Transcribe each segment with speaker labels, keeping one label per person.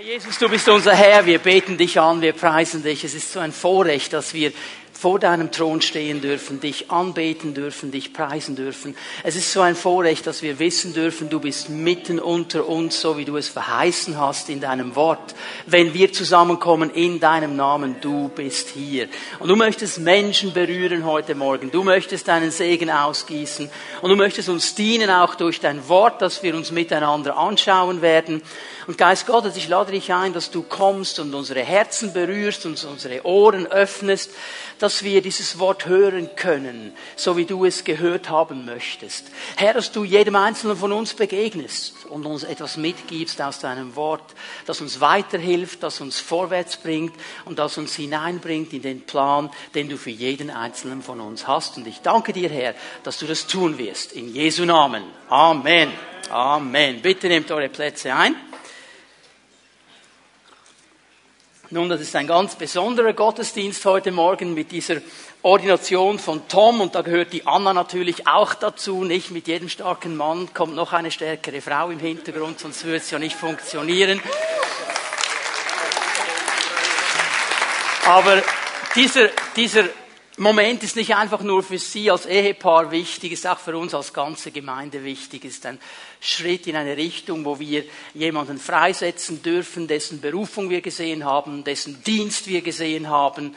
Speaker 1: Herr Jesus, du bist unser Herr, wir beten dich an, wir preisen dich. Es ist so ein Vorrecht, dass wir vor deinem Thron stehen dürfen, dich anbeten dürfen, dich preisen dürfen. Es ist so ein Vorrecht, dass wir wissen dürfen, du bist mitten unter uns, so wie du es verheißen hast in deinem Wort. Wenn wir zusammenkommen in deinem Namen, du bist hier. Und du möchtest Menschen berühren heute Morgen. Du möchtest deinen Segen ausgießen. Und du möchtest uns dienen auch durch dein Wort, dass wir uns miteinander anschauen werden. Und Geist Gottes, ich lade dich ein, dass du kommst und unsere Herzen berührst und unsere Ohren öffnest, dass wir dieses Wort hören können, so wie du es gehört haben möchtest. Herr, dass du jedem Einzelnen von uns begegnest und uns etwas mitgibst aus deinem Wort, das uns weiterhilft, das uns vorwärts bringt und das uns hineinbringt in den Plan, den du für jeden Einzelnen von uns hast. Und ich danke dir, Herr, dass du das tun wirst. In Jesu Namen. Amen. Amen. Bitte nehmt eure Plätze ein. Nun, das ist ein ganz besonderer Gottesdienst heute Morgen mit dieser Ordination von Tom und da gehört die Anna natürlich auch dazu. Nicht mit jedem starken Mann kommt noch eine stärkere Frau im Hintergrund, sonst würde es ja nicht funktionieren. Aber dieser, dieser Moment ist nicht einfach nur für Sie als Ehepaar wichtig, ist auch für uns als ganze Gemeinde wichtig, ist ein Schritt in eine Richtung, wo wir jemanden freisetzen dürfen, dessen Berufung wir gesehen haben, dessen Dienst wir gesehen haben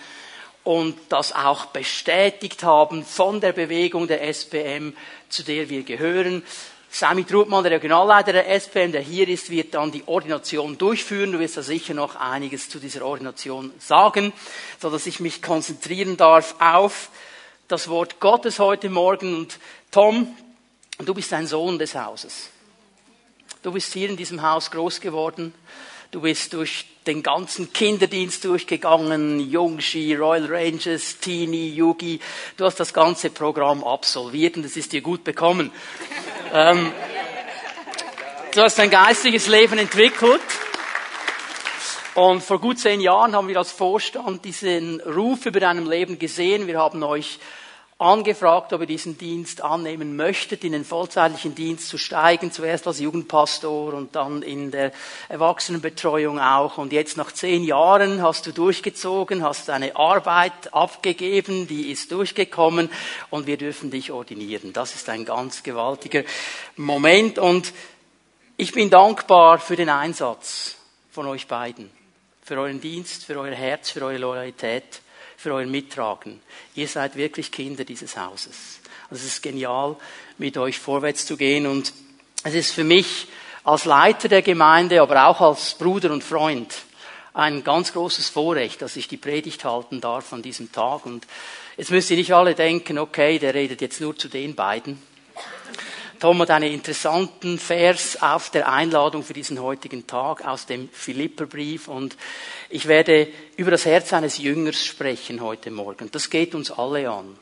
Speaker 1: und das auch bestätigt haben von der Bewegung der SPM, zu der wir gehören. Sami Trutmann, der Regionalleiter der SPM, der hier ist, wird dann die Ordination durchführen. Du wirst da sicher noch einiges zu dieser Ordination sagen, so dass ich mich konzentrieren darf auf das Wort Gottes heute Morgen. Und Tom, du bist ein Sohn des Hauses. Du bist hier in diesem Haus groß geworden. Du bist durch den ganzen Kinderdienst durchgegangen, Jungski, Royal Rangers, Teenie, Yugi. Du hast das ganze Programm absolviert und es ist dir gut bekommen. ähm, du hast ein geistiges Leben entwickelt. Und vor gut zehn Jahren haben wir als Vorstand diesen Ruf über deinem Leben gesehen. Wir haben euch angefragt, ob ihr diesen Dienst annehmen möchtet, in den vollzeitlichen Dienst zu steigen, zuerst als Jugendpastor und dann in der Erwachsenenbetreuung auch. Und jetzt nach zehn Jahren hast du durchgezogen, hast deine Arbeit abgegeben, die ist durchgekommen und wir dürfen dich ordinieren. Das ist ein ganz gewaltiger Moment und ich bin dankbar für den Einsatz von euch beiden, für euren Dienst, für euer Herz, für eure Loyalität für euer Mittragen. Ihr seid wirklich Kinder dieses Hauses. Also es ist genial, mit euch vorwärts zu gehen und es ist für mich als Leiter der Gemeinde, aber auch als Bruder und Freund ein ganz großes Vorrecht, dass ich die Predigt halten darf an diesem Tag. Und jetzt müsst ihr nicht alle denken, okay, der redet jetzt nur zu den beiden. Tom hat einen interessanten Vers auf der Einladung für diesen heutigen Tag aus dem Philipperbrief und ich werde über das Herz eines Jüngers sprechen heute Morgen. Das geht uns alle an.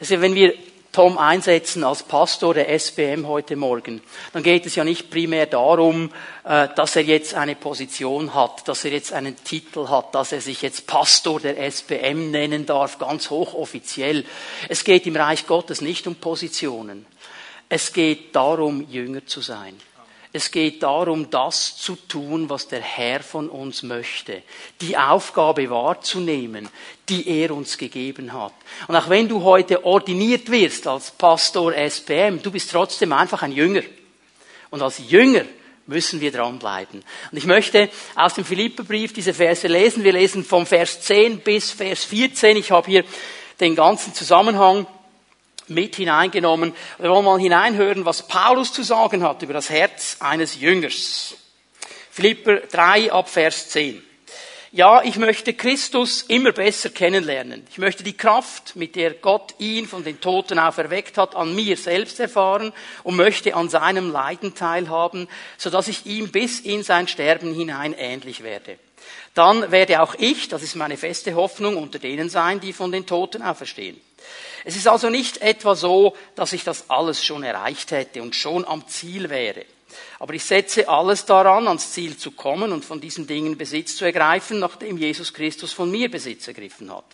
Speaker 1: Also wenn wir Tom einsetzen als Pastor der SBM heute Morgen, dann geht es ja nicht primär darum, äh, dass er jetzt eine Position hat, dass er jetzt einen Titel hat, dass er sich jetzt Pastor der SBM nennen darf, ganz hochoffiziell. Es geht im Reich Gottes nicht um Positionen. Es geht darum, Jünger zu sein. Es geht darum, das zu tun, was der Herr von uns möchte. Die Aufgabe wahrzunehmen, die er uns gegeben hat. Und auch wenn du heute ordiniert wirst als Pastor SPM, du bist trotzdem einfach ein Jünger. Und als Jünger müssen wir dranbleiben. Und ich möchte aus dem Philipperbrief diese Verse lesen. Wir lesen vom Vers 10 bis Vers 14. Ich habe hier den ganzen Zusammenhang mit hineingenommen. Wir wollen mal hineinhören, was Paulus zu sagen hat über das Herz eines Jüngers. Philipper 3 ab Vers 10. Ja, ich möchte Christus immer besser kennenlernen. Ich möchte die Kraft, mit der Gott ihn von den Toten auferweckt hat, an mir selbst erfahren und möchte an seinem Leiden teilhaben, so dass ich ihm bis in sein Sterben hinein ähnlich werde. Dann werde auch ich, das ist meine feste Hoffnung, unter denen sein, die von den Toten auferstehen. Es ist also nicht etwa so, dass ich das alles schon erreicht hätte und schon am Ziel wäre. Aber ich setze alles daran, ans Ziel zu kommen und von diesen Dingen Besitz zu ergreifen, nachdem Jesus Christus von mir Besitz ergriffen hat.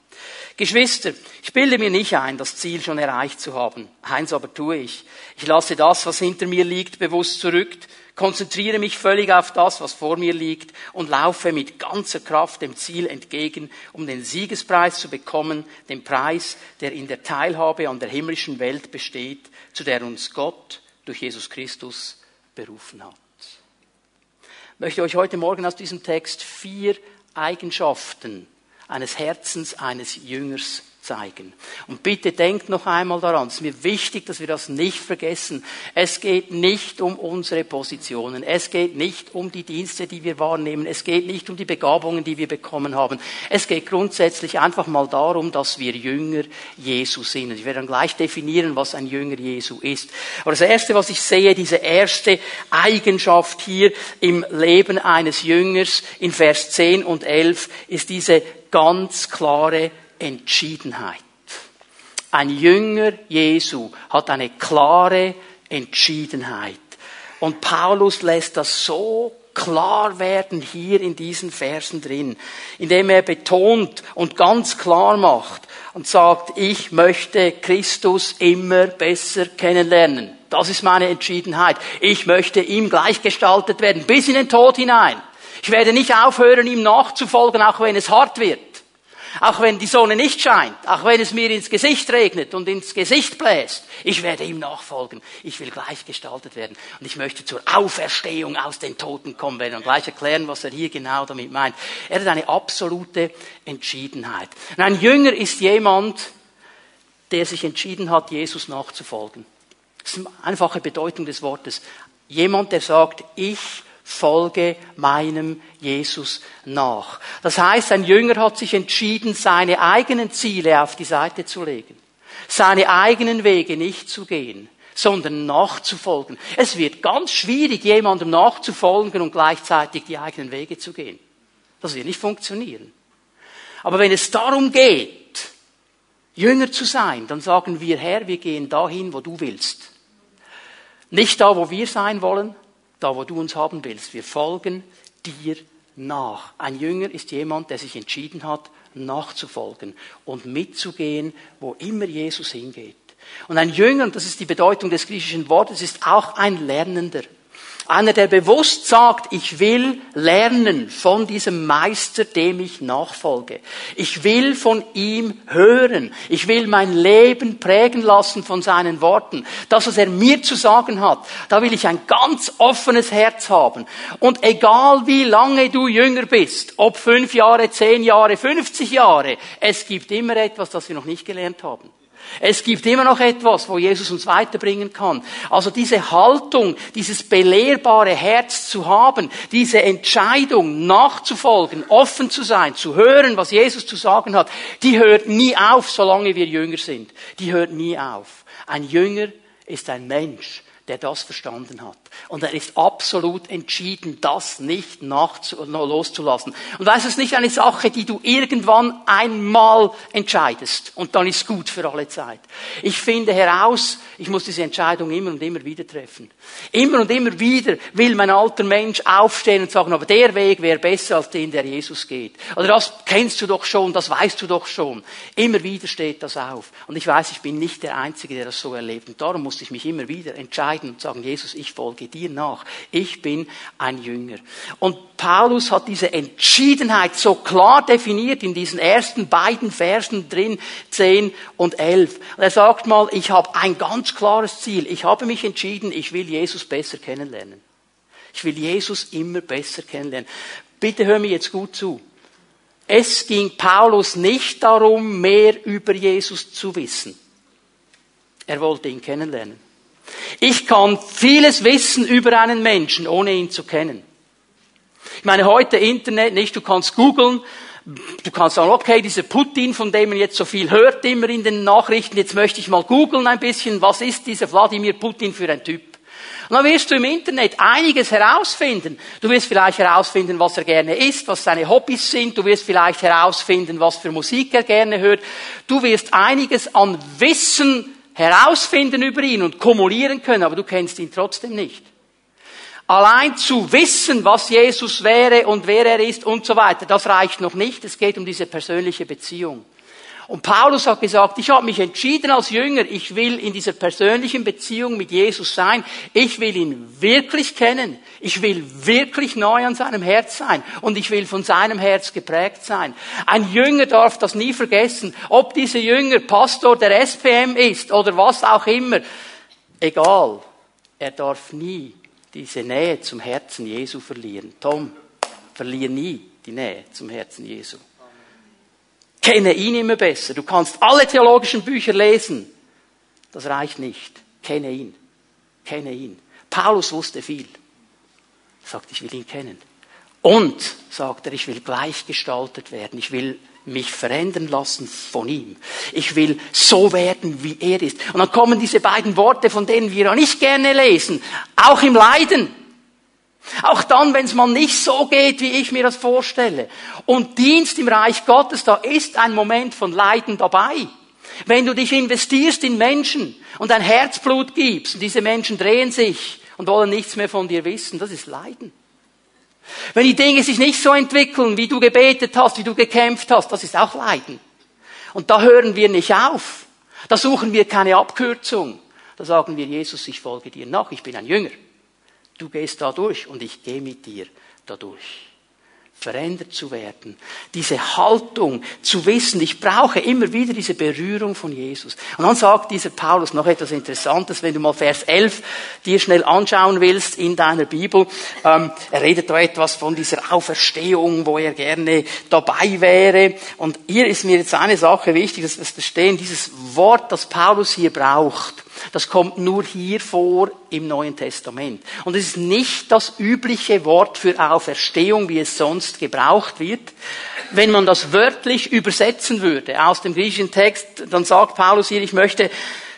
Speaker 1: Geschwister, ich bilde mir nicht ein, das Ziel schon erreicht zu haben. Eins aber tue ich. Ich lasse das, was hinter mir liegt, bewusst zurück, konzentriere mich völlig auf das, was vor mir liegt und laufe mit ganzer Kraft dem Ziel entgegen, um den Siegespreis zu bekommen, den Preis, der in der Teilhabe an der himmlischen Welt besteht, zu der uns Gott durch Jesus Christus berufen hat. Ich möchte euch heute Morgen aus diesem Text vier Eigenschaften eines Herzens eines Jüngers zeigen. Und bitte denkt noch einmal daran, es ist mir wichtig, dass wir das nicht vergessen. Es geht nicht um unsere Positionen, es geht nicht um die Dienste, die wir wahrnehmen, es geht nicht um die Begabungen, die wir bekommen haben. Es geht grundsätzlich einfach mal darum, dass wir Jünger Jesu sind. Und ich werde dann gleich definieren, was ein Jünger Jesu ist. Aber das Erste, was ich sehe, diese erste Eigenschaft hier im Leben eines Jüngers in Vers 10 und 11, ist diese ganz klare Entschiedenheit. Ein Jünger Jesu hat eine klare Entschiedenheit. Und Paulus lässt das so klar werden hier in diesen Versen drin, indem er betont und ganz klar macht und sagt, ich möchte Christus immer besser kennenlernen. Das ist meine Entschiedenheit. Ich möchte ihm gleichgestaltet werden, bis in den Tod hinein. Ich werde nicht aufhören, ihm nachzufolgen, auch wenn es hart wird. Auch wenn die Sonne nicht scheint, auch wenn es mir ins Gesicht regnet und ins Gesicht bläst, ich werde ihm nachfolgen. Ich will gleichgestaltet werden und ich möchte zur Auferstehung aus den Toten kommen. Werden gleich erklären, was er hier genau damit meint. Er hat eine absolute Entschiedenheit. Und ein Jünger ist jemand, der sich entschieden hat, Jesus nachzufolgen. Das ist eine einfache Bedeutung des Wortes. Jemand, der sagt, ich folge meinem Jesus nach. Das heißt, ein Jünger hat sich entschieden, seine eigenen Ziele auf die Seite zu legen, seine eigenen Wege nicht zu gehen, sondern nachzufolgen. Es wird ganz schwierig, jemandem nachzufolgen und gleichzeitig die eigenen Wege zu gehen. Das wird nicht funktionieren. Aber wenn es darum geht, Jünger zu sein, dann sagen wir, Herr, wir gehen dahin, wo du willst. Nicht da, wo wir sein wollen, da wo du uns haben willst. Wir folgen dir nach. Ein Jünger ist jemand, der sich entschieden hat, nachzufolgen und mitzugehen, wo immer Jesus hingeht. Und ein Jünger, und das ist die Bedeutung des griechischen Wortes, ist auch ein Lernender. Einer, der bewusst sagt, ich will lernen von diesem Meister, dem ich nachfolge. Ich will von ihm hören. Ich will mein Leben prägen lassen von seinen Worten. Das, was er mir zu sagen hat, da will ich ein ganz offenes Herz haben. Und egal wie lange du jünger bist, ob fünf Jahre, zehn Jahre, 50 Jahre, es gibt immer etwas, das wir noch nicht gelernt haben. Es gibt immer noch etwas, wo Jesus uns weiterbringen kann. Also diese Haltung, dieses belehrbare Herz zu haben, diese Entscheidung nachzufolgen, offen zu sein, zu hören, was Jesus zu sagen hat, die hört nie auf, solange wir Jünger sind. Die hört nie auf. Ein Jünger ist ein Mensch, der das verstanden hat. Und er ist absolut entschieden, das nicht loszulassen. Und das ist nicht eine Sache, die du irgendwann einmal entscheidest. Und dann ist gut für alle Zeit. Ich finde heraus, ich muss diese Entscheidung immer und immer wieder treffen. Immer und immer wieder will mein alter Mensch aufstehen und sagen, aber der Weg wäre besser als den, der Jesus geht. Oder das kennst du doch schon, das weißt du doch schon. Immer wieder steht das auf. Und ich weiß, ich bin nicht der Einzige, der das so erlebt. Und darum musste ich mich immer wieder entscheiden und sagen, Jesus, ich folge dir nach. Ich bin ein Jünger. Und Paulus hat diese Entschiedenheit so klar definiert in diesen ersten beiden Versen drin, 10 und 11. Und er sagt mal, ich habe ein ganz klares Ziel. Ich habe mich entschieden, ich will Jesus besser kennenlernen. Ich will Jesus immer besser kennenlernen. Bitte hör mir jetzt gut zu. Es ging Paulus nicht darum, mehr über Jesus zu wissen. Er wollte ihn kennenlernen. Ich kann vieles wissen über einen Menschen, ohne ihn zu kennen. Ich meine, heute Internet nicht, du kannst googeln, du kannst sagen, okay, dieser Putin, von dem man jetzt so viel hört immer in den Nachrichten, jetzt möchte ich mal googeln ein bisschen, was ist dieser Wladimir Putin für ein Typ? Und dann wirst du im Internet einiges herausfinden. Du wirst vielleicht herausfinden, was er gerne isst, was seine Hobbys sind. Du wirst vielleicht herausfinden, was für Musik er gerne hört. Du wirst einiges an Wissen herausfinden über ihn und kumulieren können, aber du kennst ihn trotzdem nicht. Allein zu wissen, was Jesus wäre und wer er ist und so weiter, das reicht noch nicht. Es geht um diese persönliche Beziehung. Und Paulus hat gesagt, ich habe mich entschieden als Jünger, ich will in dieser persönlichen Beziehung mit Jesus sein, ich will ihn wirklich kennen, ich will wirklich neu an seinem Herz sein und ich will von seinem Herz geprägt sein. Ein Jünger darf das nie vergessen, ob dieser Jünger Pastor der SPM ist oder was auch immer, egal, er darf nie diese Nähe zum Herzen Jesu verlieren. Tom, verliere nie die Nähe zum Herzen Jesu. Kenne ihn immer besser. Du kannst alle theologischen Bücher lesen. Das reicht nicht. Kenne ihn. Kenne ihn. Paulus wusste viel. Er sagt, ich will ihn kennen. Und, sagt er, ich will gleichgestaltet werden. Ich will mich verändern lassen von ihm. Ich will so werden, wie er ist. Und dann kommen diese beiden Worte, von denen wir ja nicht gerne lesen. Auch im Leiden. Auch dann, wenn es mal nicht so geht, wie ich mir das vorstelle. Und Dienst im Reich Gottes, da ist ein Moment von Leiden dabei. Wenn du dich investierst in Menschen und dein Herzblut gibst und diese Menschen drehen sich und wollen nichts mehr von dir wissen, das ist Leiden. Wenn die Dinge sich nicht so entwickeln, wie du gebetet hast, wie du gekämpft hast, das ist auch Leiden. Und da hören wir nicht auf. Da suchen wir keine Abkürzung. Da sagen wir, Jesus, ich folge dir nach, ich bin ein Jünger. Du gehst da durch und ich gehe mit dir da durch. Verändert zu werden. Diese Haltung zu wissen, ich brauche immer wieder diese Berührung von Jesus. Und dann sagt dieser Paulus noch etwas Interessantes, wenn du mal Vers 11 dir schnell anschauen willst in deiner Bibel. Ähm, er redet da etwas von dieser Auferstehung, wo er gerne dabei wäre. Und hier ist mir jetzt eine Sache wichtig, dass wir verstehen, dieses Wort, das Paulus hier braucht das kommt nur hier vor im Neuen Testament. Und es ist nicht das übliche Wort für Auferstehung, wie es sonst gebraucht wird. Wenn man das wörtlich übersetzen würde aus dem griechischen Text, dann sagt Paulus hier, ich möchte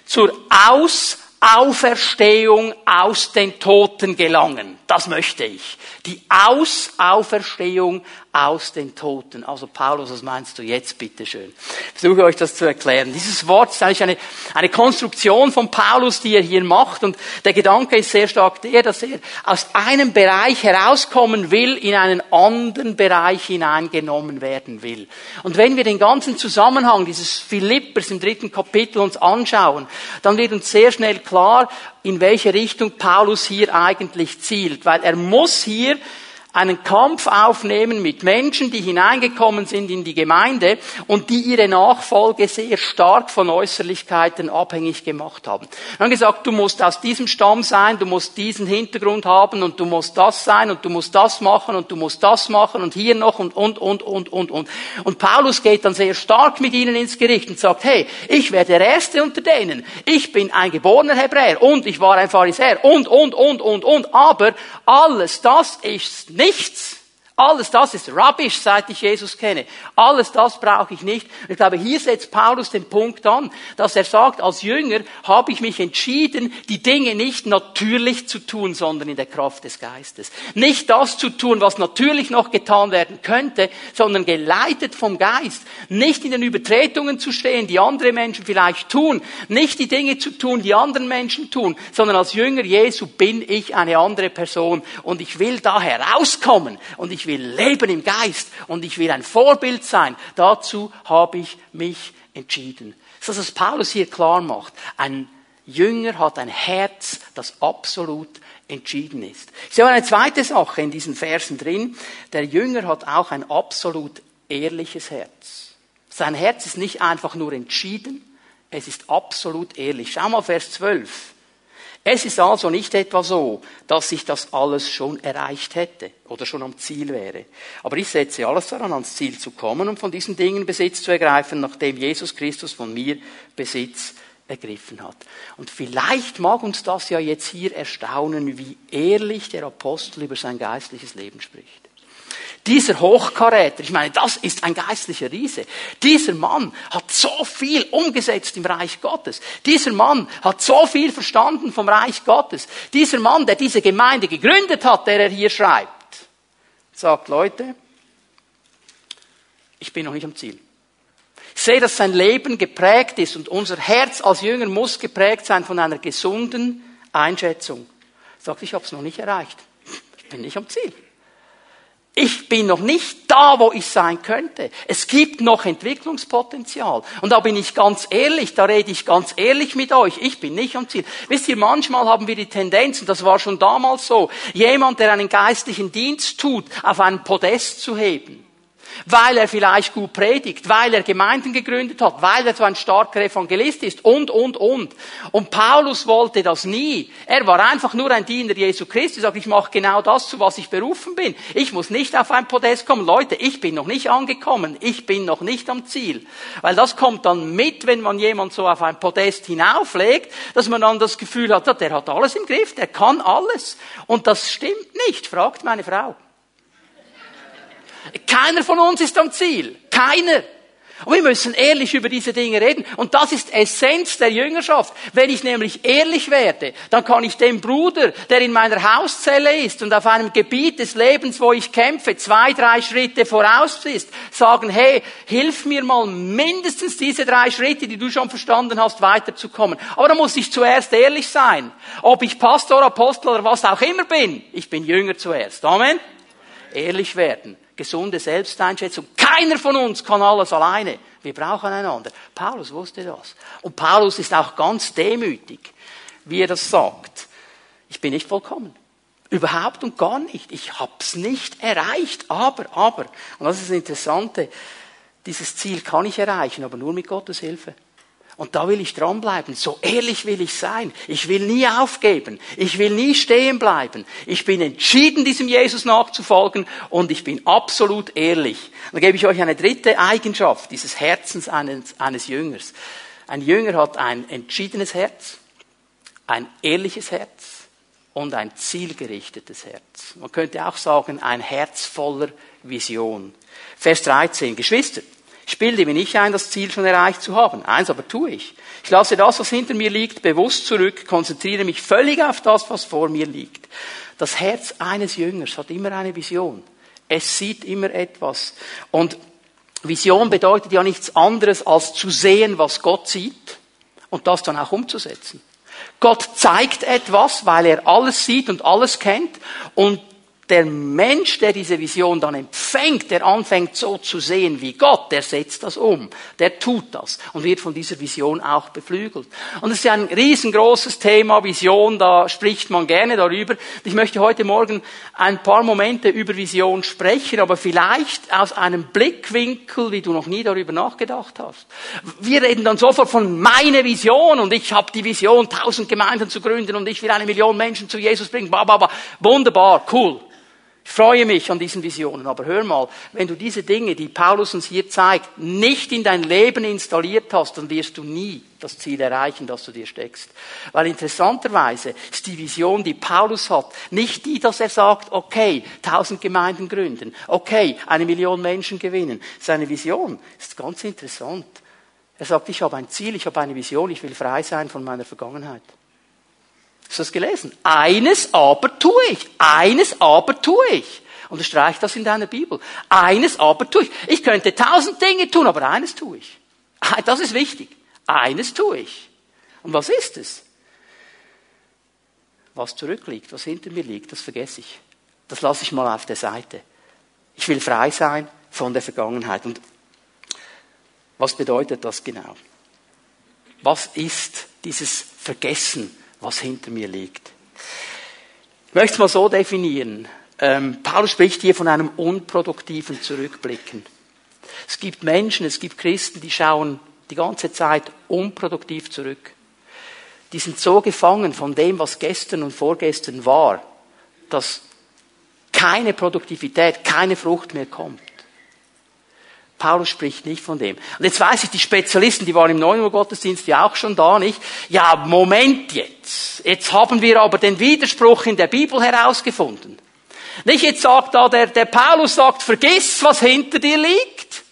Speaker 1: zur Ausauferstehung aus den Toten gelangen. Das möchte ich. Die Ausauferstehung aus den Toten. Also Paulus, was meinst du jetzt bitte schön? Ich versuche euch das zu erklären. Dieses Wort ist eigentlich eine, eine Konstruktion von Paulus, die er hier macht. Und der Gedanke ist sehr stark der, dass er aus einem Bereich herauskommen will, in einen anderen Bereich hineingenommen werden will. Und wenn wir den ganzen Zusammenhang dieses Philippers im dritten Kapitel uns anschauen, dann wird uns sehr schnell klar, in welche Richtung Paulus hier eigentlich zielt. Weil er muss hier decir einen Kampf aufnehmen mit Menschen, die hineingekommen sind in die Gemeinde und die ihre Nachfolge sehr stark von Äußerlichkeiten abhängig gemacht haben. Er hat gesagt, du musst aus diesem Stamm sein, du musst diesen Hintergrund haben und du musst das sein und du musst das machen und du musst das machen und hier noch und, und, und, und, und, und. Und Paulus geht dann sehr stark mit ihnen ins Gericht und sagt, hey, ich werde der Erste unter denen. Ich bin ein geborener Hebräer und ich war ein Pharisäer und, und, und, und, und. Aber alles das ist nicht nichts. Alles das ist rubbish, seit ich Jesus kenne. Alles das brauche ich nicht. Ich glaube, hier setzt Paulus den Punkt an, dass er sagt, als Jünger habe ich mich entschieden, die Dinge nicht natürlich zu tun, sondern in der Kraft des Geistes. Nicht das zu tun, was natürlich noch getan werden könnte, sondern geleitet vom Geist. Nicht in den Übertretungen zu stehen, die andere Menschen vielleicht tun. Nicht die Dinge zu tun, die anderen Menschen tun, sondern als Jünger Jesu bin ich eine andere Person und ich will da herauskommen und ich ich will leben im Geist und ich will ein Vorbild sein. Dazu habe ich mich entschieden. Das ist, was Paulus hier klar macht. Ein Jünger hat ein Herz, das absolut entschieden ist. Ich sehe eine zweite Sache in diesen Versen drin. Der Jünger hat auch ein absolut ehrliches Herz. Sein Herz ist nicht einfach nur entschieden, es ist absolut ehrlich. Schau mal Vers 12. Es ist also nicht etwa so, dass ich das alles schon erreicht hätte oder schon am Ziel wäre. Aber ich setze alles daran, ans Ziel zu kommen und von diesen Dingen Besitz zu ergreifen, nachdem Jesus Christus von mir Besitz ergriffen hat. Und vielleicht mag uns das ja jetzt hier erstaunen, wie ehrlich der Apostel über sein geistliches Leben spricht. Dieser Hochkaräter, ich meine, das ist ein geistlicher Riese. Dieser Mann hat so viel umgesetzt im Reich Gottes. Dieser Mann hat so viel verstanden vom Reich Gottes. Dieser Mann, der diese Gemeinde gegründet hat, der er hier schreibt, sagt, Leute, ich bin noch nicht am Ziel. Ich sehe, dass sein Leben geprägt ist und unser Herz als Jünger muss geprägt sein von einer gesunden Einschätzung. Sagt, ich habe es noch nicht erreicht. Ich bin nicht am Ziel. Ich bin noch nicht da, wo ich sein könnte. Es gibt noch Entwicklungspotenzial. Und da bin ich ganz ehrlich, da rede ich ganz ehrlich mit euch. Ich bin nicht am Ziel. Wisst ihr, manchmal haben wir die Tendenz, und das war schon damals so, jemand, der einen geistlichen Dienst tut, auf einen Podest zu heben weil er vielleicht gut predigt, weil er Gemeinden gegründet hat, weil er so ein starker Evangelist ist und, und, und. Und Paulus wollte das nie. Er war einfach nur ein Diener Jesu Christi, sagt, ich mache genau das, zu was ich berufen bin. Ich muss nicht auf ein Podest kommen. Leute, ich bin noch nicht angekommen. Ich bin noch nicht am Ziel. Weil das kommt dann mit, wenn man jemand so auf ein Podest hinauflegt, dass man dann das Gefühl hat, der hat alles im Griff, der kann alles. Und das stimmt nicht, fragt meine Frau. Keiner von uns ist am Ziel. Keiner. Und wir müssen ehrlich über diese Dinge reden. Und das ist Essenz der Jüngerschaft. Wenn ich nämlich ehrlich werde, dann kann ich dem Bruder, der in meiner Hauszelle ist und auf einem Gebiet des Lebens, wo ich kämpfe, zwei, drei Schritte voraus ist, sagen, hey, hilf mir mal mindestens diese drei Schritte, die du schon verstanden hast, weiterzukommen. Aber da muss ich zuerst ehrlich sein. Ob ich Pastor, Apostel oder was auch immer bin, ich bin Jünger zuerst. Amen. Ehrlich werden gesunde Selbsteinschätzung. Keiner von uns kann alles alleine. Wir brauchen einander. Paulus wusste das. Und Paulus ist auch ganz demütig, wie er das sagt. Ich bin nicht vollkommen. Überhaupt und gar nicht. Ich hab's nicht erreicht. Aber, aber, und das ist das Interessante, dieses Ziel kann ich erreichen, aber nur mit Gottes Hilfe. Und da will ich dranbleiben. So ehrlich will ich sein. Ich will nie aufgeben. Ich will nie stehen bleiben. Ich bin entschieden, diesem Jesus nachzufolgen und ich bin absolut ehrlich. Dann gebe ich euch eine dritte Eigenschaft dieses Herzens eines, eines Jüngers. Ein Jünger hat ein entschiedenes Herz, ein ehrliches Herz und ein zielgerichtetes Herz. Man könnte auch sagen, ein Herz voller Vision. Vers 13. Geschwister, ich bilde mir nicht ein, das Ziel schon erreicht zu haben. Eins aber tue ich. Ich lasse das, was hinter mir liegt, bewusst zurück, konzentriere mich völlig auf das, was vor mir liegt. Das Herz eines Jüngers hat immer eine Vision. Es sieht immer etwas. Und Vision bedeutet ja nichts anderes, als zu sehen, was Gott sieht und das dann auch umzusetzen. Gott zeigt etwas, weil er alles sieht und alles kennt und der Mensch, der diese Vision dann empfängt, der anfängt so zu sehen wie Gott, der setzt das um, der tut das und wird von dieser Vision auch beflügelt. Und es ist ja ein riesengroßes Thema, Vision, da spricht man gerne darüber. Ich möchte heute Morgen ein paar Momente über Vision sprechen, aber vielleicht aus einem Blickwinkel, wie du noch nie darüber nachgedacht hast. Wir reden dann sofort von meiner Vision und ich habe die Vision, tausend Gemeinden zu gründen und ich will eine Million Menschen zu Jesus bringen. Ba, ba. Wunderbar, cool. Ich freue mich an diesen Visionen, aber hör mal, wenn du diese Dinge, die Paulus uns hier zeigt, nicht in dein Leben installiert hast, dann wirst du nie das Ziel erreichen, das du dir steckst. Weil interessanterweise ist die Vision, die Paulus hat, nicht die, dass er sagt, okay, tausend Gemeinden gründen, okay, eine Million Menschen gewinnen. Seine Vision ist ganz interessant. Er sagt, ich habe ein Ziel, ich habe eine Vision, ich will frei sein von meiner Vergangenheit. Hast du das gelesen? Eines aber tue ich. Eines aber tue ich. Unterstreich das in deiner Bibel. Eines aber tue ich. Ich könnte tausend Dinge tun, aber eines tue ich. Das ist wichtig. Eines tue ich. Und was ist es? Was zurückliegt, was hinter mir liegt, das vergesse ich. Das lasse ich mal auf der Seite. Ich will frei sein von der Vergangenheit. Und was bedeutet das genau? Was ist dieses Vergessen was hinter mir liegt. Ich möchte es mal so definieren. Ähm, Paulus spricht hier von einem unproduktiven Zurückblicken. Es gibt Menschen, es gibt Christen, die schauen die ganze Zeit unproduktiv zurück. Die sind so gefangen von dem, was gestern und vorgestern war, dass keine Produktivität, keine Frucht mehr kommt. Paulus spricht nicht von dem. Und jetzt weiß ich, die Spezialisten, die waren im 9 Uhr Gottesdienst ja auch schon da, nicht? Ja, Moment jetzt. Jetzt haben wir aber den Widerspruch in der Bibel herausgefunden. Nicht jetzt sagt da der, der Paulus sagt, vergiss, was hinter dir liegt.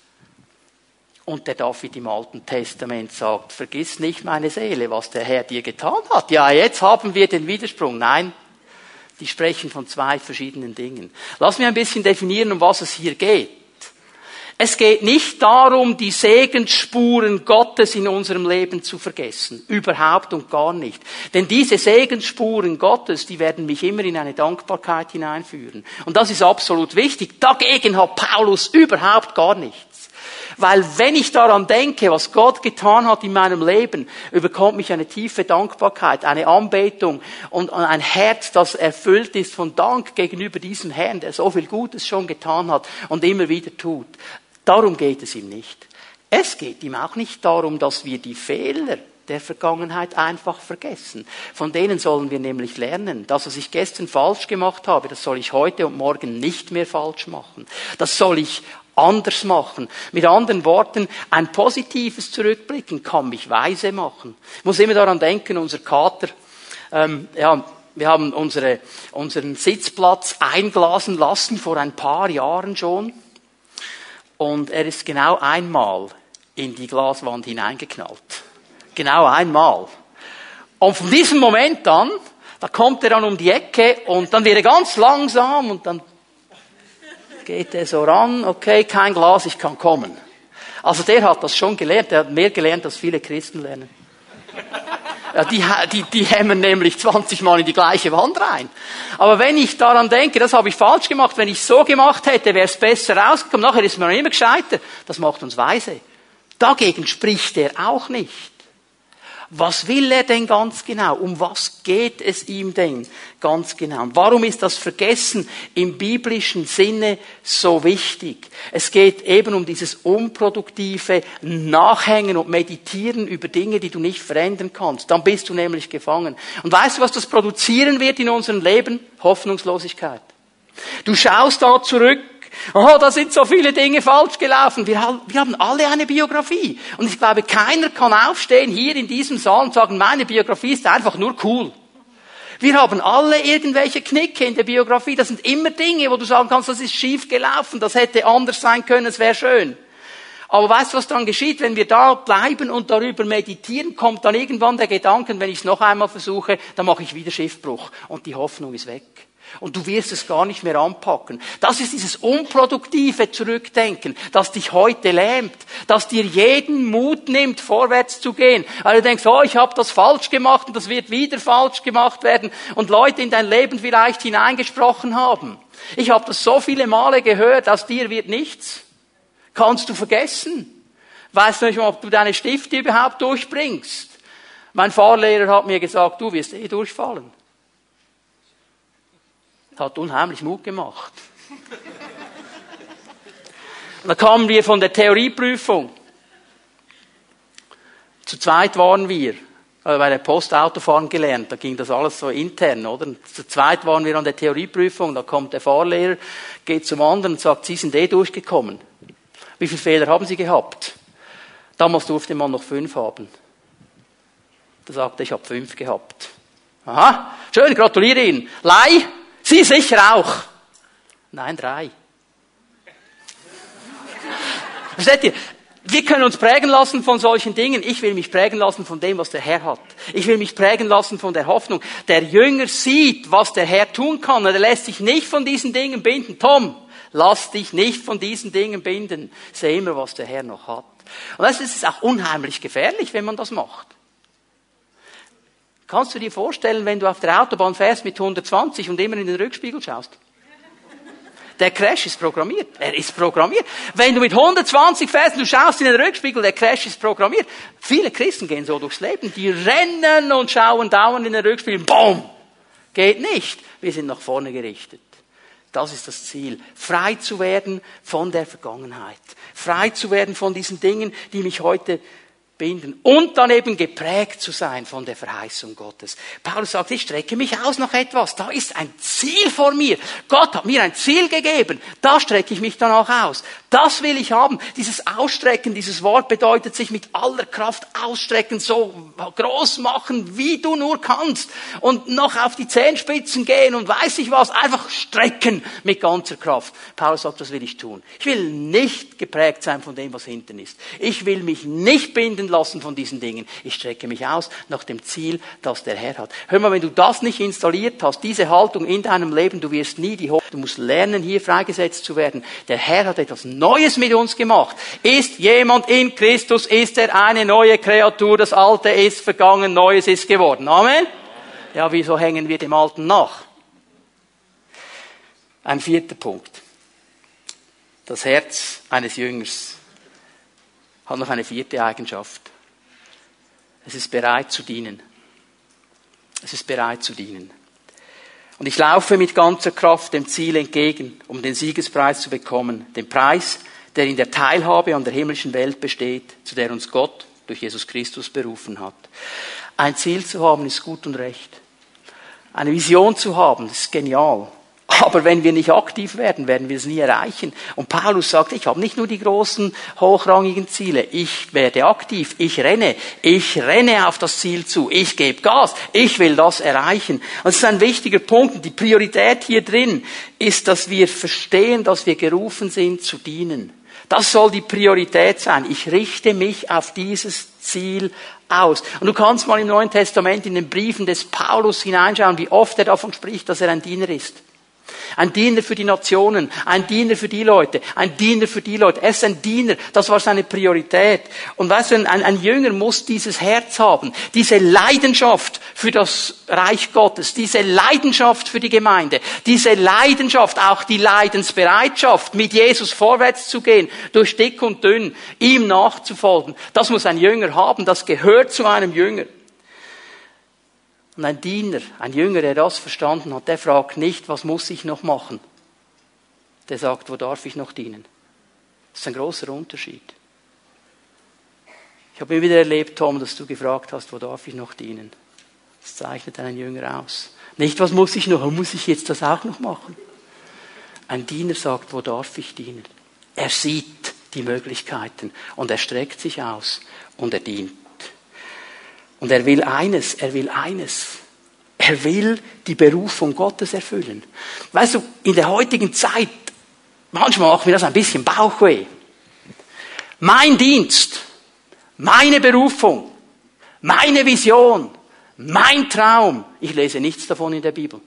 Speaker 1: Und der David im Alten Testament sagt, vergiss nicht meine Seele, was der Herr dir getan hat. Ja, jetzt haben wir den Widerspruch. Nein, die sprechen von zwei verschiedenen Dingen. Lass mich ein bisschen definieren, um was es hier geht. Es geht nicht darum, die Segensspuren Gottes in unserem Leben zu vergessen. Überhaupt und gar nicht. Denn diese Segensspuren Gottes, die werden mich immer in eine Dankbarkeit hineinführen. Und das ist absolut wichtig. Dagegen hat Paulus überhaupt gar nichts. Weil wenn ich daran denke, was Gott getan hat in meinem Leben, überkommt mich eine tiefe Dankbarkeit, eine Anbetung und ein Herz, das erfüllt ist von Dank gegenüber diesem Herrn, der so viel Gutes schon getan hat und immer wieder tut. Darum geht es ihm nicht. Es geht ihm auch nicht darum, dass wir die Fehler der Vergangenheit einfach vergessen. Von denen sollen wir nämlich lernen. Das, was ich gestern falsch gemacht habe, das soll ich heute und morgen nicht mehr falsch machen. Das soll ich anders machen. Mit anderen Worten, ein positives Zurückblicken kann mich weise machen. Ich muss immer daran denken, unser Kater, ähm, ja, wir haben unsere, unseren Sitzplatz einglasen lassen vor ein paar Jahren schon. Und er ist genau einmal in die Glaswand hineingeknallt. Genau einmal. Und von diesem Moment an, da kommt er dann um die Ecke und dann wird er ganz langsam und dann geht er so ran, okay, kein Glas, ich kann kommen. Also der hat das schon gelernt, der hat mehr gelernt, als viele Christen lernen. Ja, die, die, die hämmern nämlich 20 Mal in die gleiche Wand rein. Aber wenn ich daran denke, das habe ich falsch gemacht, wenn ich so gemacht hätte, wäre es besser rausgekommen. Nachher ist man immer gescheiter. Das macht uns weise. Dagegen spricht er auch nicht. Was will er denn ganz genau? Um was geht es ihm denn ganz genau? Warum ist das Vergessen im biblischen Sinne so wichtig? Es geht eben um dieses unproduktive Nachhängen und Meditieren über Dinge, die du nicht verändern kannst. Dann bist du nämlich gefangen. Und weißt du, was das produzieren wird in unserem Leben? Hoffnungslosigkeit. Du schaust da zurück Oh, da sind so viele Dinge falsch gelaufen. Wir, haben alle eine Biografie. Und ich glaube, keiner kann aufstehen hier in diesem Saal und sagen, meine Biografie ist einfach nur cool. Wir haben alle irgendwelche Knicke in der Biografie. Das sind immer Dinge, wo du sagen kannst, das ist schief gelaufen, das hätte anders sein können, es wäre schön. Aber weißt du, was dann geschieht? Wenn wir da bleiben und darüber meditieren, kommt dann irgendwann der Gedanke, wenn ich es noch einmal versuche, dann mache ich wieder Schiffbruch und die Hoffnung ist weg. Und du wirst es gar nicht mehr anpacken. Das ist dieses unproduktive Zurückdenken, das dich heute lähmt, das dir jeden Mut nimmt, vorwärts zu gehen. Weil du denkst, oh, ich habe das falsch gemacht und das wird wieder falsch gemacht werden und Leute in dein Leben vielleicht hineingesprochen haben. Ich habe das so viele Male gehört, aus dir wird nichts. Kannst du vergessen. Weißt du nicht, ob du deine Stifte überhaupt durchbringst. Mein Fahrlehrer hat mir gesagt, du wirst eh durchfallen. Hat unheimlich Mut gemacht. Und dann kamen wir von der Theorieprüfung. Zu zweit waren wir. Also bei der Postautofahrt gelernt, da ging das alles so intern, oder? Zu zweit waren wir an der Theorieprüfung, da kommt der Fahrlehrer, geht zum anderen und sagt, Sie sind eh durchgekommen. Wie viele Fehler haben Sie gehabt? Damals durfte man noch fünf haben. Da sagte ich, ich habe fünf gehabt. Aha, schön, gratuliere Ihnen. Lei, Sie sicher auch. Nein, drei. Versteht ihr? Wir können uns prägen lassen von solchen Dingen. Ich will mich prägen lassen von dem, was der Herr hat. Ich will mich prägen lassen von der Hoffnung. Der Jünger sieht, was der Herr tun kann und er lässt sich nicht von diesen Dingen binden. Tom, lass dich nicht von diesen Dingen binden. Seh immer, was der Herr noch hat. Und das ist auch unheimlich gefährlich, wenn man das macht. Kannst du dir vorstellen, wenn du auf der Autobahn fährst mit 120 und immer in den Rückspiegel schaust? Der Crash ist programmiert. Er ist programmiert. Wenn du mit 120 fährst und du schaust in den Rückspiegel, der Crash ist programmiert. Viele Christen gehen so durchs Leben. Die rennen und schauen dauernd in den Rückspiegel. Boom! Geht nicht. Wir sind nach vorne gerichtet. Das ist das Ziel. Frei zu werden von der Vergangenheit. Frei zu werden von diesen Dingen, die mich heute binden und dann eben geprägt zu sein von der Verheißung Gottes. Paulus sagt, ich strecke mich aus nach etwas. Da ist ein Ziel vor mir. Gott hat mir ein Ziel gegeben. Da strecke ich mich dann auch aus. Das will ich haben. Dieses Ausstrecken, dieses Wort bedeutet sich mit aller Kraft ausstrecken, so groß machen, wie du nur kannst. Und noch auf die Zehenspitzen gehen und weiß ich was, einfach strecken mit ganzer Kraft. Paulus sagt, das will ich tun. Ich will nicht geprägt sein von dem, was hinten ist. Ich will mich nicht binden lassen von diesen Dingen. Ich strecke mich aus nach dem Ziel, das der Herr hat. Hör mal, wenn du das nicht installiert hast, diese Haltung in deinem Leben, du wirst nie die Hoffnung, du musst lernen, hier freigesetzt zu werden. Der Herr hat etwas Neues mit uns gemacht. Ist jemand in Christus, ist er eine neue Kreatur, das Alte ist vergangen, Neues ist geworden. Amen? Ja, wieso hängen wir dem Alten nach? Ein vierter Punkt. Das Herz eines Jüngers hat noch eine vierte Eigenschaft. Es ist bereit zu dienen. Es ist bereit zu dienen. Und ich laufe mit ganzer Kraft dem Ziel entgegen, um den Siegespreis zu bekommen. Den Preis, der in der Teilhabe an der himmlischen Welt besteht, zu der uns Gott durch Jesus Christus berufen hat. Ein Ziel zu haben ist gut und recht. Eine Vision zu haben ist genial. Aber wenn wir nicht aktiv werden, werden wir es nie erreichen. Und Paulus sagt, ich habe nicht nur die großen, hochrangigen Ziele. Ich werde aktiv. Ich renne. Ich renne auf das Ziel zu. Ich gebe Gas. Ich will das erreichen. Und das ist ein wichtiger Punkt. Die Priorität hier drin ist, dass wir verstehen, dass wir gerufen sind zu dienen. Das soll die Priorität sein. Ich richte mich auf dieses Ziel aus. Und du kannst mal im Neuen Testament in den Briefen des Paulus hineinschauen, wie oft er davon spricht, dass er ein Diener ist. Ein Diener für die Nationen, ein Diener für die Leute, ein Diener für die Leute. Er ist ein Diener, das war seine Priorität. Und weißt du, ein, ein Jünger muss dieses Herz haben, diese Leidenschaft für das Reich Gottes, diese Leidenschaft für die Gemeinde, diese Leidenschaft, auch die Leidensbereitschaft, mit Jesus vorwärts zu gehen, durch dick und dünn, ihm nachzufolgen. Das muss ein Jünger haben, das gehört zu einem Jünger. Und ein Diener, ein Jünger, der das verstanden hat, der fragt nicht, was muss ich noch machen? Der sagt, wo darf ich noch dienen? Das ist ein großer Unterschied. Ich habe immer wieder erlebt, Tom, dass du gefragt hast, wo darf ich noch dienen? Das zeichnet einen Jünger aus. Nicht, was muss ich noch? Muss ich jetzt das auch noch machen? Ein Diener sagt, wo darf ich dienen? Er sieht die Möglichkeiten und er streckt sich aus und er dient. Und er will eines, er will eines. Er will die Berufung Gottes erfüllen. Weißt du, in der heutigen Zeit, manchmal macht mir das ein bisschen Bauchweh. Mein Dienst, meine Berufung, meine Vision, mein Traum, ich lese nichts davon in der Bibel.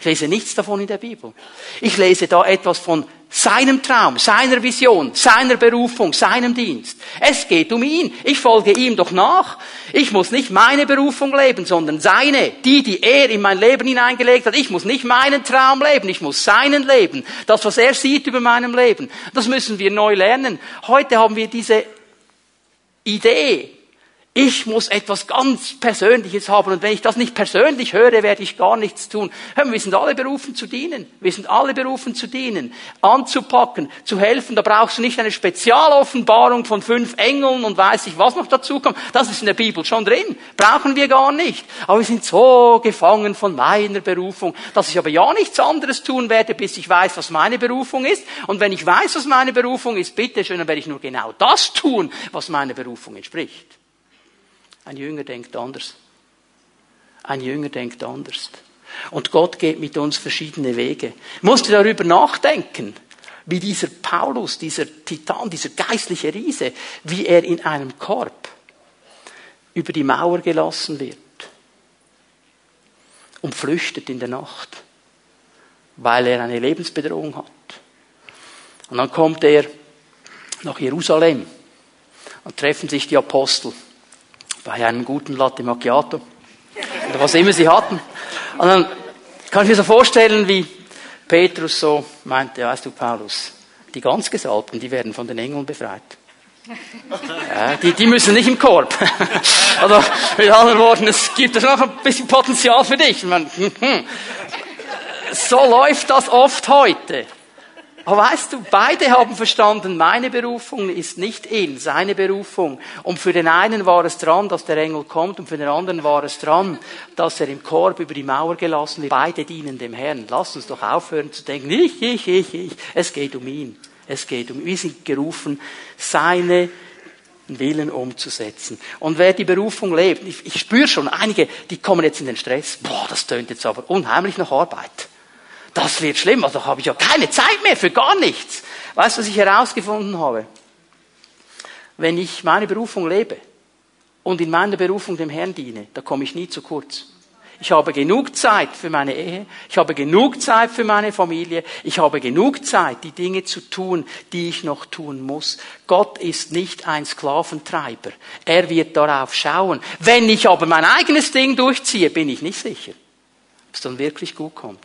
Speaker 1: Ich lese nichts davon in der Bibel. Ich lese da etwas von seinem Traum, seiner Vision, seiner Berufung, seinem Dienst. Es geht um ihn. Ich folge ihm doch nach. Ich muss nicht meine Berufung leben, sondern seine, die, die er in mein Leben hineingelegt hat. Ich muss nicht meinen Traum leben, ich muss seinen leben. Das, was er sieht über meinem Leben. Das müssen wir neu lernen. Heute haben wir diese Idee, ich muss etwas ganz Persönliches haben und wenn ich das nicht persönlich höre, werde ich gar nichts tun. Wir sind alle berufen zu dienen. Wir sind alle berufen zu dienen, anzupacken, zu helfen. Da brauchst du nicht eine Spezialoffenbarung von fünf Engeln und weiß ich, was noch dazu kommt. Das ist in der Bibel schon drin. Brauchen wir gar nicht. Aber wir sind so gefangen von meiner Berufung, dass ich aber ja nichts anderes tun werde, bis ich weiß, was meine Berufung ist. Und wenn ich weiß, was meine Berufung ist, bitteschön, dann werde ich nur genau das tun, was meiner Berufung entspricht. Ein Jünger denkt anders. Ein Jünger denkt anders. Und Gott geht mit uns verschiedene Wege. Ich musste darüber nachdenken, wie dieser Paulus, dieser Titan, dieser geistliche Riese, wie er in einem Korb über die Mauer gelassen wird und flüchtet in der Nacht, weil er eine Lebensbedrohung hat. Und dann kommt er nach Jerusalem und treffen sich die Apostel bei einem guten Latte Macchiato oder was immer sie hatten. Und dann kann ich mir so vorstellen, wie Petrus so meinte, weißt du, Paulus, die ganz Gesalbten, die werden von den Engeln befreit. Ja, die, die müssen nicht im Korb. also mit anderen Worten, es gibt noch ein bisschen Potenzial für dich. Hm. So läuft das oft heute. Aber weißt du, beide haben verstanden, meine Berufung ist nicht ihn, seine Berufung. Und für den einen war es dran, dass der Engel kommt, und für den anderen war es dran, dass er im Korb über die Mauer gelassen wird. Beide dienen dem Herrn. Lass uns doch aufhören zu denken, ich, ich, ich, ich. Es geht um ihn. Es geht um ihn. Wir sind gerufen, seine Willen umzusetzen. Und wer die Berufung lebt, ich, ich spüre schon einige, die kommen jetzt in den Stress. Boah, das tönt jetzt aber unheimlich nach Arbeit das wird schlimm, also habe ich ja keine Zeit mehr für gar nichts. Weißt du, was ich herausgefunden habe? Wenn ich meine Berufung lebe, und in meiner Berufung dem Herrn diene, da komme ich nie zu kurz. Ich habe genug Zeit für meine Ehe. Ich habe genug Zeit für meine Familie. Ich habe genug Zeit, die Dinge zu tun, die ich noch tun muss. Gott ist nicht ein Sklaventreiber. Er wird darauf schauen. Wenn ich aber mein eigenes Ding durchziehe, bin ich nicht sicher, ob es dann wirklich gut kommt.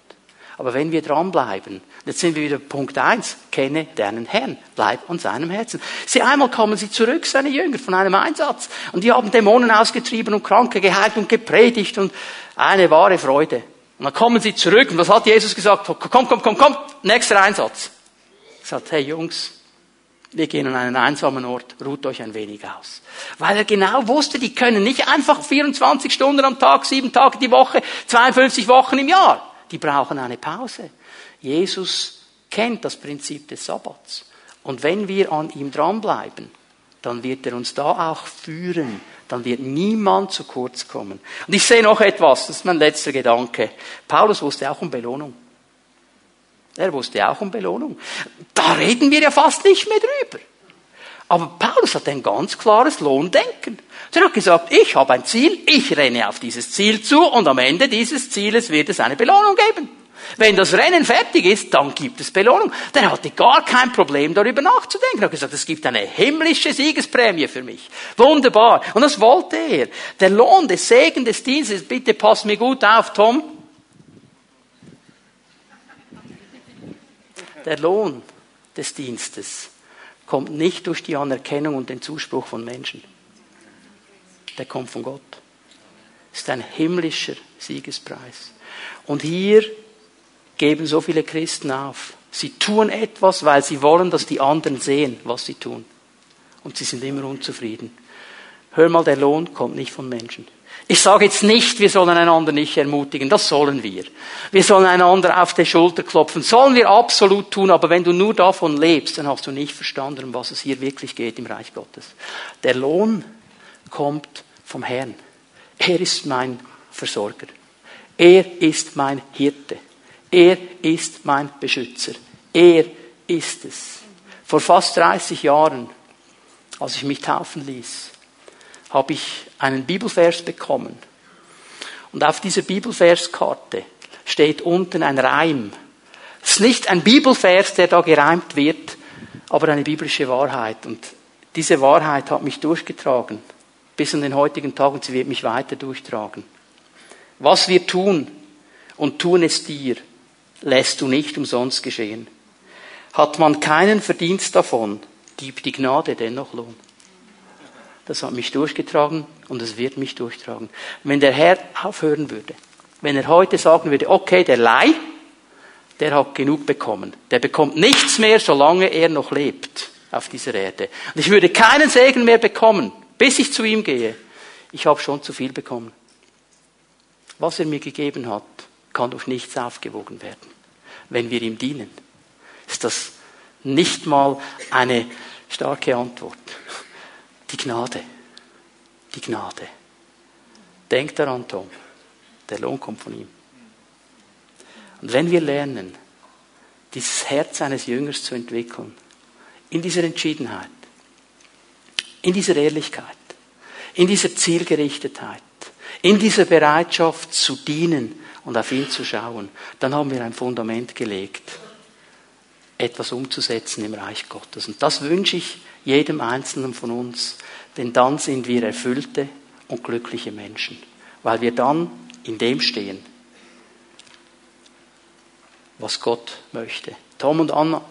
Speaker 1: Aber wenn wir dranbleiben, jetzt sind wir wieder Punkt eins: kenne deinen Herrn, bleib an seinem Herzen. Sie einmal kommen sie zurück, seine Jünger, von einem Einsatz. Und die haben Dämonen ausgetrieben und Kranke geheilt und gepredigt und eine wahre Freude. Und dann kommen sie zurück und was hat Jesus gesagt? Komm, komm, komm, komm, nächster Einsatz. Er sagt, hey Jungs, wir gehen an einen einsamen Ort, ruht euch ein wenig aus. Weil er genau wusste, die können nicht einfach 24 Stunden am Tag, sieben Tage die Woche, 52 Wochen im Jahr. Die brauchen eine Pause. Jesus kennt das Prinzip des Sabbats. Und wenn wir an ihm dranbleiben, dann wird er uns da auch führen. Dann wird niemand zu kurz kommen. Und ich sehe noch etwas, das ist mein letzter Gedanke. Paulus wusste auch um Belohnung. Er wusste auch um Belohnung. Da reden wir ja fast nicht mehr drüber. Aber Paulus hat ein ganz klares Lohndenken. Er hat gesagt, ich habe ein Ziel, ich renne auf dieses Ziel zu und am Ende dieses Zieles wird es eine Belohnung geben. Wenn das Rennen fertig ist, dann gibt es Belohnung. Der hatte gar kein Problem, darüber nachzudenken. Er hat gesagt, es gibt eine himmlische Siegesprämie für mich. Wunderbar. Und das wollte er. Der Lohn des Segen des Dienstes, bitte pass mir gut auf, Tom. Der Lohn des Dienstes kommt nicht durch die Anerkennung und den Zuspruch von Menschen. Der kommt von Gott. Ist ein himmlischer Siegespreis. Und hier geben so viele Christen auf. Sie tun etwas, weil sie wollen, dass die anderen sehen, was sie tun. Und sie sind immer unzufrieden. Hör mal, der Lohn kommt nicht von Menschen. Ich sage jetzt nicht, wir sollen einander nicht ermutigen, das sollen wir. Wir sollen einander auf die Schulter klopfen, sollen wir absolut tun, aber wenn du nur davon lebst, dann hast du nicht verstanden, um was es hier wirklich geht im Reich Gottes. Der Lohn kommt vom Herrn. Er ist mein Versorger. Er ist mein Hirte. Er ist mein Beschützer. Er ist es. Vor fast 30 Jahren, als ich mich taufen ließ, habe ich einen Bibelvers bekommen. Und auf dieser Bibelverskarte steht unten ein Reim. Es ist nicht ein Bibelvers, der da gereimt wird, aber eine biblische Wahrheit. Und diese Wahrheit hat mich durchgetragen bis an den heutigen Tag und sie wird mich weiter durchtragen. Was wir tun und tun es dir, lässt du nicht umsonst geschehen. Hat man keinen Verdienst davon, gibt die Gnade dennoch Lohn. Das hat mich durchgetragen und es wird mich durchtragen. Wenn der Herr aufhören würde, wenn er heute sagen würde, okay, der Leih, der hat genug bekommen. Der bekommt nichts mehr, solange er noch lebt auf dieser Erde. Und ich würde keinen Segen mehr bekommen, bis ich zu ihm gehe. Ich habe schon zu viel bekommen. Was er mir gegeben hat, kann durch nichts aufgewogen werden. Wenn wir ihm dienen, ist das nicht mal eine starke Antwort. Die Gnade. Die Gnade. Denk daran, Tom. Der Lohn kommt von ihm. Und wenn wir lernen, dieses Herz eines Jüngers zu entwickeln, in dieser Entschiedenheit, in dieser Ehrlichkeit, in dieser Zielgerichtetheit, in dieser Bereitschaft zu dienen und auf ihn zu schauen, dann haben wir ein Fundament gelegt, etwas umzusetzen im Reich Gottes. Und das wünsche ich jedem Einzelnen von uns, denn dann sind wir erfüllte und glückliche Menschen, weil wir dann in dem stehen, was Gott möchte. Tom und Anna,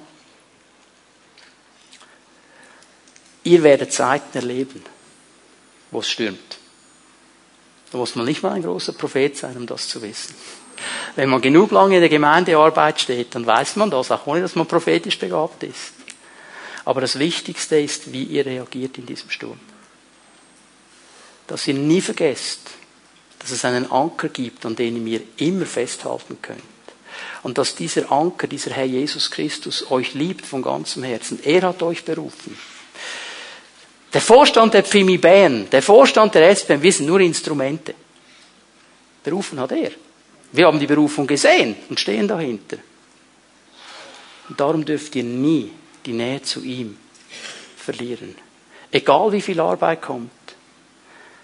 Speaker 1: ihr werdet Zeiten erleben, wo es stürmt. Da muss man nicht mal ein großer Prophet sein, um das zu wissen. Wenn man genug lange in der Gemeindearbeit steht, dann weiß man das, auch ohne dass man prophetisch begabt ist. Aber das Wichtigste ist, wie ihr reagiert in diesem Sturm. Dass ihr nie vergesst, dass es einen Anker gibt, an dem ihr immer festhalten könnt. Und dass dieser Anker, dieser Herr Jesus Christus euch liebt von ganzem Herzen. Er hat euch berufen. Der Vorstand der Pfimi Bern, der Vorstand der SPM, wir sind nur Instrumente. Berufen hat er. Wir haben die Berufung gesehen und stehen dahinter. Und darum dürft ihr nie die Nähe zu ihm verlieren. Egal wie viel Arbeit kommt,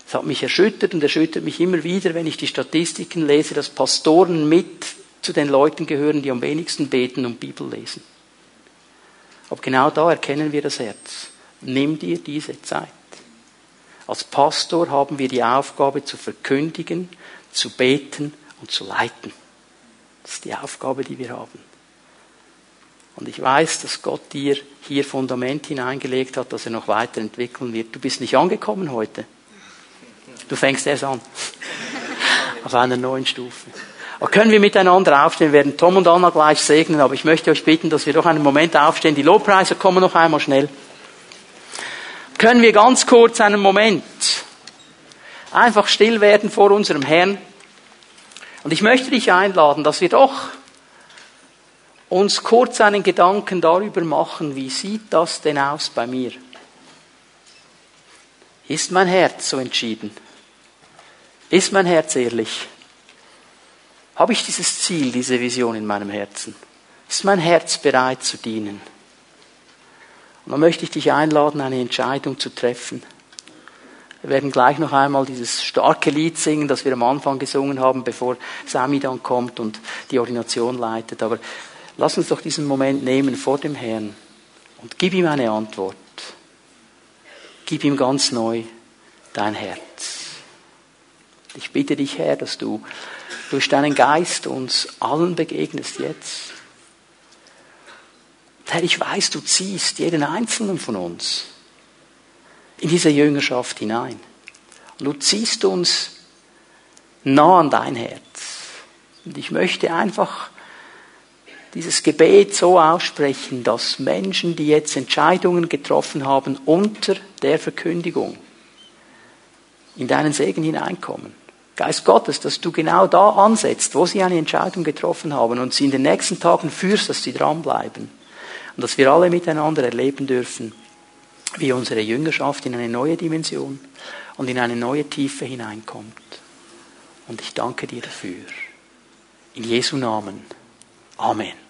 Speaker 1: Es hat mich erschüttert und erschüttert mich immer wieder, wenn ich die Statistiken lese, dass Pastoren mit zu den Leuten gehören, die am wenigsten beten und Bibel lesen. Aber genau da erkennen wir das Herz. Nimm dir diese Zeit. Als Pastor haben wir die Aufgabe zu verkündigen, zu beten und zu leiten. Das ist die Aufgabe, die wir haben. Und ich weiß, dass Gott dir hier Fundament hineingelegt hat, dass er noch weiterentwickeln wird. Du bist nicht angekommen heute. Du fängst erst an. Auf einer neuen Stufe. Aber können wir miteinander aufstehen? Wir werden Tom und Anna gleich segnen, aber ich möchte euch bitten, dass wir doch einen Moment aufstehen. Die Lobpreiser kommen noch einmal schnell. Können wir ganz kurz einen Moment einfach still werden vor unserem Herrn? Und ich möchte dich einladen, dass wir doch uns kurz einen Gedanken darüber machen, wie sieht das denn aus bei mir? Ist mein Herz so entschieden? Ist mein Herz ehrlich? Habe ich dieses Ziel, diese Vision in meinem Herzen? Ist mein Herz bereit zu dienen? Und dann möchte ich dich einladen, eine Entscheidung zu treffen. Wir werden gleich noch einmal dieses starke Lied singen, das wir am Anfang gesungen haben, bevor Sami dann kommt und die Ordination leitet. Aber lass uns doch diesen Moment nehmen vor dem Herrn und gib ihm eine Antwort. Gib ihm ganz neu dein Herz. Ich bitte dich, Herr, dass du durch deinen Geist uns allen begegnest jetzt. Herr, ich weiß, du ziehst jeden einzelnen von uns in diese Jüngerschaft hinein. Und du ziehst uns nah an dein Herz. Und ich möchte einfach dieses Gebet so aussprechen, dass Menschen, die jetzt Entscheidungen getroffen haben unter der Verkündigung, in deinen Segen hineinkommen. Geist Gottes, dass du genau da ansetzt, wo sie eine Entscheidung getroffen haben und sie in den nächsten Tagen führst, dass sie dranbleiben. Und dass wir alle miteinander erleben dürfen, wie unsere Jüngerschaft in eine neue Dimension und in eine neue Tiefe hineinkommt. Und ich danke dir dafür. In Jesu Namen. Amen.